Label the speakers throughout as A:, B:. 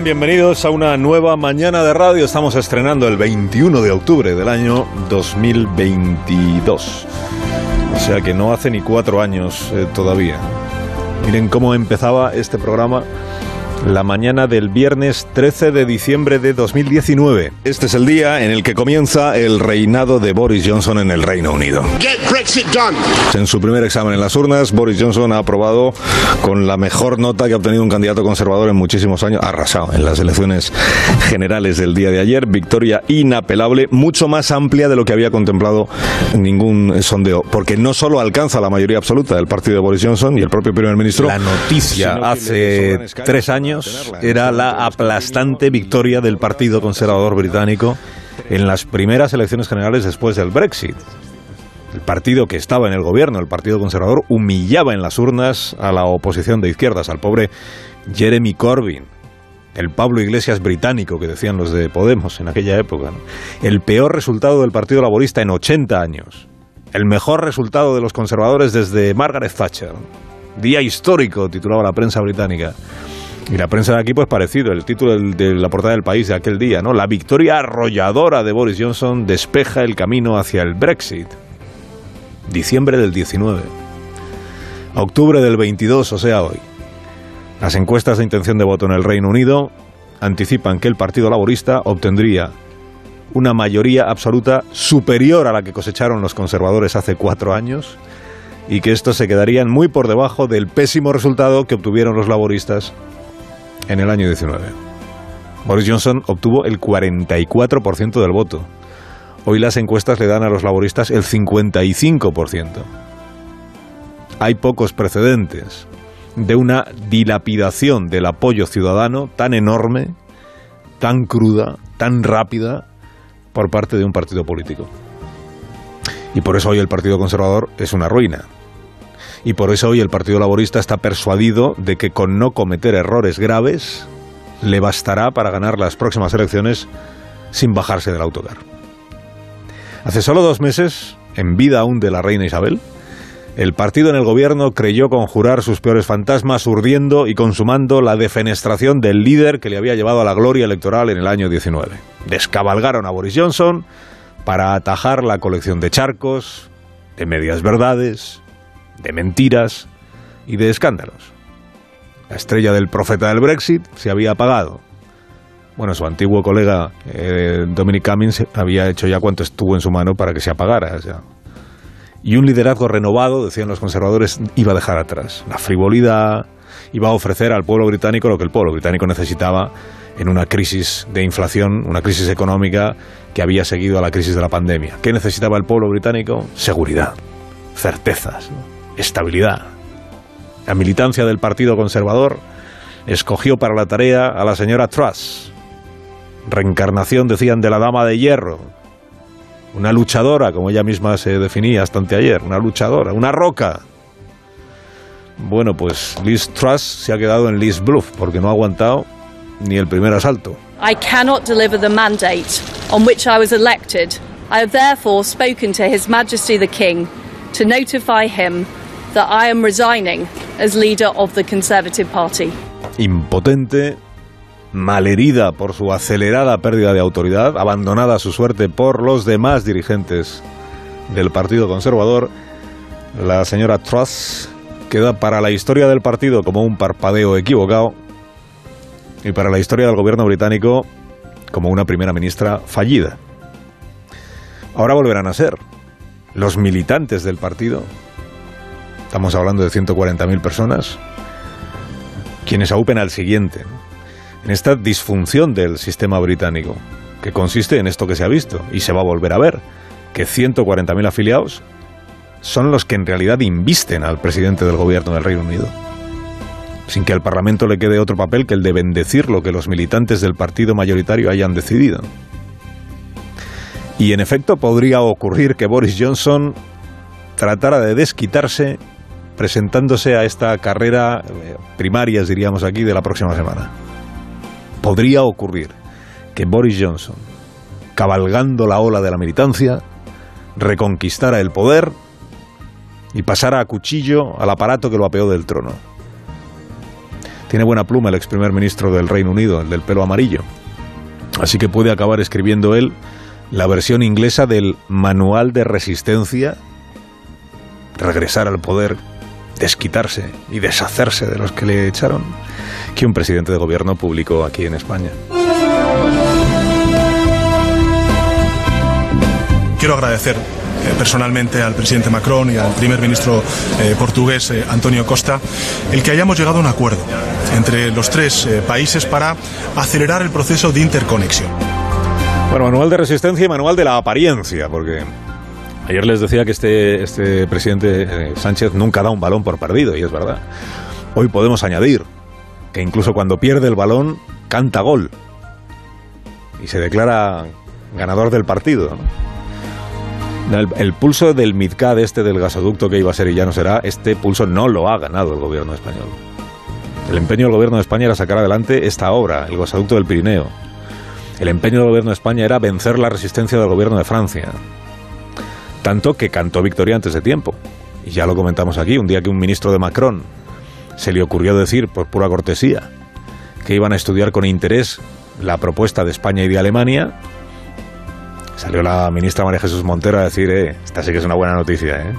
A: Bienvenidos a una nueva mañana de radio. Estamos estrenando el 21 de octubre del año 2022. O sea que no hace ni cuatro años eh, todavía. Miren cómo empezaba este programa la mañana del viernes 13 de diciembre de 2019. Este es el día en el que comienza el reinado de Boris Johnson en el Reino Unido. En su primer examen en las urnas, Boris Johnson ha aprobado con la mejor nota que ha obtenido un candidato conservador en muchísimos años, arrasado en las elecciones generales del día de ayer, victoria inapelable, mucho más amplia de lo que había contemplado ningún sondeo, porque no solo alcanza la mayoría absoluta del partido de Boris Johnson y el propio primer ministro,
B: La noticia
A: hace tres años era la aplastante victoria del Partido Conservador británico en las primeras elecciones generales después del Brexit. El partido que estaba en el gobierno, el Partido Conservador, humillaba en las urnas a la oposición de izquierdas, al pobre Jeremy Corbyn, el Pablo Iglesias británico que decían los de Podemos en aquella época. El peor resultado del Partido Laborista en 80 años. El mejor resultado de los conservadores desde Margaret Thatcher. Día histórico, titulaba la prensa británica. Y la prensa de aquí, pues parecido, el título de la portada del país de aquel día, ¿no? La victoria arrolladora de Boris Johnson despeja el camino hacia el Brexit. Diciembre del 19. Octubre del 22, o sea, hoy. Las encuestas de intención de voto en el Reino Unido anticipan que el Partido Laborista obtendría una mayoría absoluta superior a la que cosecharon los conservadores hace cuatro años y que estos se quedarían muy por debajo del pésimo resultado que obtuvieron los laboristas en el año 19. Boris Johnson obtuvo el 44% del voto. Hoy las encuestas le dan a los laboristas el 55%. Hay pocos precedentes de una dilapidación del apoyo ciudadano tan enorme, tan cruda, tan rápida por parte de un partido político. Y por eso hoy el Partido Conservador es una ruina. Y por eso hoy el Partido Laborista está persuadido de que con no cometer errores graves le bastará para ganar las próximas elecciones sin bajarse del autocar. Hace solo dos meses, en vida aún de la reina Isabel, el partido en el gobierno creyó conjurar sus peores fantasmas urdiendo y consumando la defenestración del líder que le había llevado a la gloria electoral en el año 19. Descabalgaron a Boris Johnson para atajar la colección de charcos, de medias verdades, de mentiras y de escándalos. La estrella del profeta del Brexit se había apagado. Bueno, su antiguo colega eh, Dominic Cummings había hecho ya cuanto estuvo en su mano para que se apagara. sea. Y un liderazgo renovado, decían los conservadores, iba a dejar atrás. La frivolidad iba a ofrecer al pueblo británico lo que el pueblo británico necesitaba en una crisis de inflación, una crisis económica que había seguido a la crisis de la pandemia. ¿Qué necesitaba el pueblo británico? Seguridad, certezas. Estabilidad. La militancia del Partido Conservador escogió para la tarea a la señora Truss, reencarnación, decían, de la Dama de Hierro, una luchadora, como ella misma se definía hasta anteayer, una luchadora, una roca. Bueno, pues Liz Truss se ha quedado en Liz Bluff, porque no ha aguantado ni el primer asalto.
C: I cannot deliver the mandate on which I was elected. I have therefore spoken to His Majesty the King to notify him that I am resigning as leader of the Conservative Party.
A: impotente, malherida por su acelerada pérdida de autoridad, abandonada a su suerte por los demás dirigentes del Partido Conservador, la señora Truss queda para la historia del partido como un parpadeo equivocado y para la historia del gobierno británico como una primera ministra fallida. Ahora volverán a ser los militantes del partido, estamos hablando de 140.000 personas, quienes aupen al siguiente, en esta disfunción del sistema británico, que consiste en esto que se ha visto y se va a volver a ver, que 140.000 afiliados son los que en realidad invisten al presidente del gobierno del Reino Unido, sin que al Parlamento le quede otro papel que el de bendecir lo que los militantes del partido mayoritario hayan decidido. Y en efecto podría ocurrir que Boris Johnson tratara de desquitarse presentándose a esta carrera eh, primarias, diríamos aquí, de la próxima semana. Podría ocurrir que Boris Johnson, cabalgando la ola de la militancia, reconquistara el poder y pasara a cuchillo al aparato que lo apeó del trono. Tiene buena pluma el ex primer ministro del Reino Unido, el del pelo amarillo. Así que puede acabar escribiendo él la versión inglesa del Manual de Resistencia, regresar al poder desquitarse y deshacerse de los que le echaron que un presidente de gobierno publicó aquí en España.
B: Quiero agradecer eh, personalmente al presidente Macron y al primer ministro eh, portugués eh, Antonio Costa el que hayamos llegado a un acuerdo entre los tres países para acelerar el proceso de interconexión.
A: Bueno, manual de resistencia y manual de la apariencia, porque Ayer les decía que este, este presidente eh, Sánchez nunca da un balón por perdido, y es verdad. Hoy podemos añadir que incluso cuando pierde el balón, canta gol. Y se declara ganador del partido. El, pulso del MidCAD, este del gasoducto que iba a ser y ya no será, este pulso no lo ha ganado el gobierno español. El empeño del gobierno de España era sacar adelante esta obra, el gasoducto del Pirineo. El empeño del gobierno de España era vencer la resistencia del gobierno de Francia tanto que cantó victoria antes de tiempo. Y ya lo comentamos aquí, un día que un ministro de Macron se le ocurrió decir, por pura cortesía, que iban a estudiar con interés la propuesta de España y de Alemania, salió la ministra María Jesús Montero a decir, eh, esta sí que es una buena noticia, ¿eh?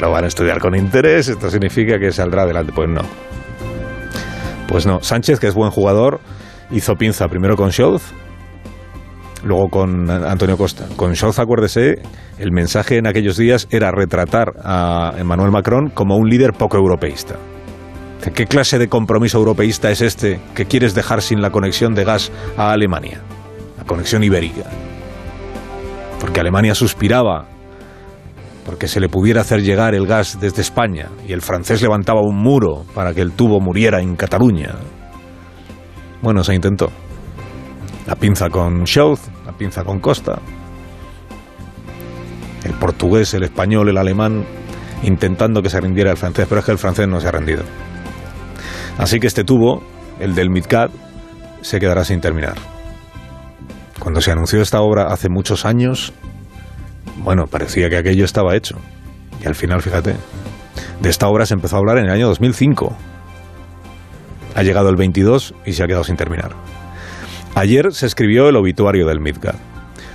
A: Lo van a estudiar con interés, esto significa que saldrá adelante. Pues no. Pues no. Sánchez, que es buen jugador, hizo pinza primero con Scholz luego con Antonio Costa. Con Scholz, acuérdese, el mensaje en aquellos días era retratar a Emmanuel Macron como un líder poco europeísta. ¿Qué clase de compromiso europeísta es este que quieres dejar sin la conexión de gas a Alemania? La conexión ibérica. Porque Alemania suspiraba porque se le pudiera hacer llegar el gas desde España y el francés levantaba un muro para que el tubo muriera en Cataluña. Bueno, se intentó. La pinza con Scholz, la pinza con Costa. El portugués, el español, el alemán, intentando que se rindiera el francés, pero es que el francés no se ha rendido. Así que este tubo, el del MidCat, se quedará sin terminar. Cuando se anunció esta obra hace muchos años, bueno, parecía que aquello estaba hecho. Y al final, fíjate, de esta obra se empezó a hablar en el año 2005. Ha llegado el 22 y se ha quedado sin terminar. Ayer se escribió el obituario del Midgard.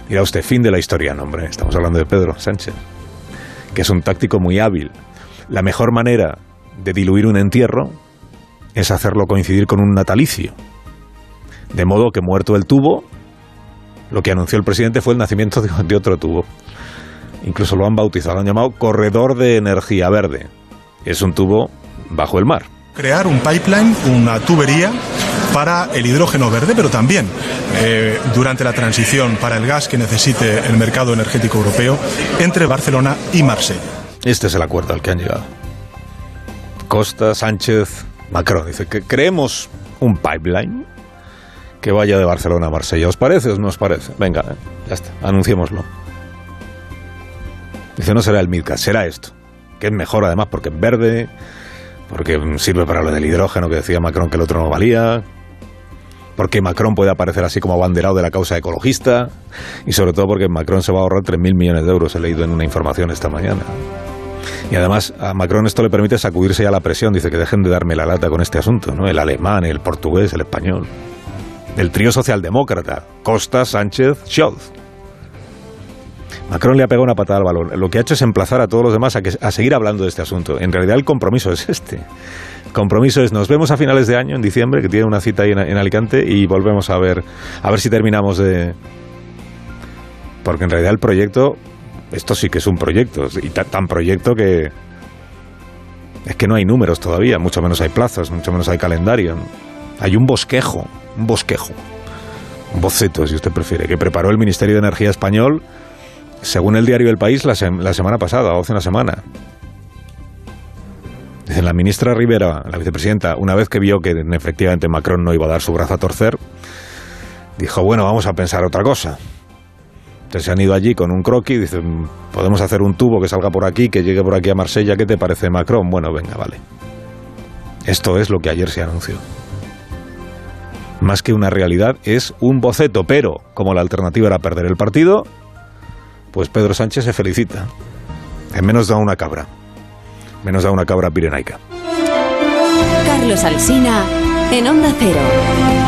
A: Dirá usted, fin de la historia, no, hombre. Estamos hablando de Pedro Sánchez, que es un táctico muy hábil. La mejor manera de diluir un entierro es hacerlo coincidir con un natalicio. De modo que muerto el tubo, lo que anunció el presidente fue el nacimiento de, otro tubo. Incluso lo han bautizado, lo han llamado corredor de energía verde. Es un tubo bajo el mar.
B: Crear un pipeline, una tubería para el hidrógeno verde, pero también eh, durante la transición para el gas que necesite el mercado energético europeo entre Barcelona y Marsella.
A: Este es el acuerdo al que han llegado. Costa, Sánchez, Macron. Dice que creemos un pipeline que vaya de Barcelona a Marsella. ¿Os parece o no os parece? Venga, eh, ya está, anunciémoslo. Dice, no será el Midcat, será esto. Que es mejor además porque es verde, porque sirve para lo del hidrógeno que decía Macron que el otro no valía, porque Macron puede aparecer así como abanderado de la causa ecologista y sobre todo porque Macron se va a ahorrar 3.000 millones de euros, he leído en una información esta mañana. Y además a Macron esto le permite sacudirse ya la presión, dice que dejen de darme la lata con este asunto, ¿no? El alemán, el portugués, el español. El trío socialdemócrata, Costa, Sánchez, Scholz. Macron le ha pegado una patada al balón. Lo que ha hecho es emplazar a todos los demás a, a seguir hablando de este asunto. En realidad el compromiso es este compromiso es nos vemos a finales de año, en diciembre, que tiene una cita ahí en, Alicante, y volvemos a ver, a ver si terminamos de... Porque en realidad el proyecto, esto sí que es un proyecto, y tan, proyecto que... Es que no hay números todavía, mucho menos hay plazos, mucho menos hay calendario. Hay un bosquejo, un bosquejo, un boceto, si usted prefiere, que preparó el Ministerio de Energía español, según el diario El País, la, la semana pasada, hace una semana. La ministra Rivera, la vicepresidenta, una vez que vio que efectivamente Macron no iba a dar su brazo a torcer, dijo, bueno, vamos a pensar otra cosa. Entonces se han ido allí con un croquis dicen, podemos hacer un tubo que salga por aquí, que llegue por aquí a Marsella, ¿qué te parece Macron? Bueno, venga, vale. Esto es lo que ayer se anunció. Más que una realidad, es un boceto, pero como la alternativa era perder el partido, pues Pedro Sánchez se felicita. En menos da una cabra. Menos da una cabra pirenaica.
D: Carlos Alsina en Onda Cero.